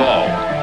all.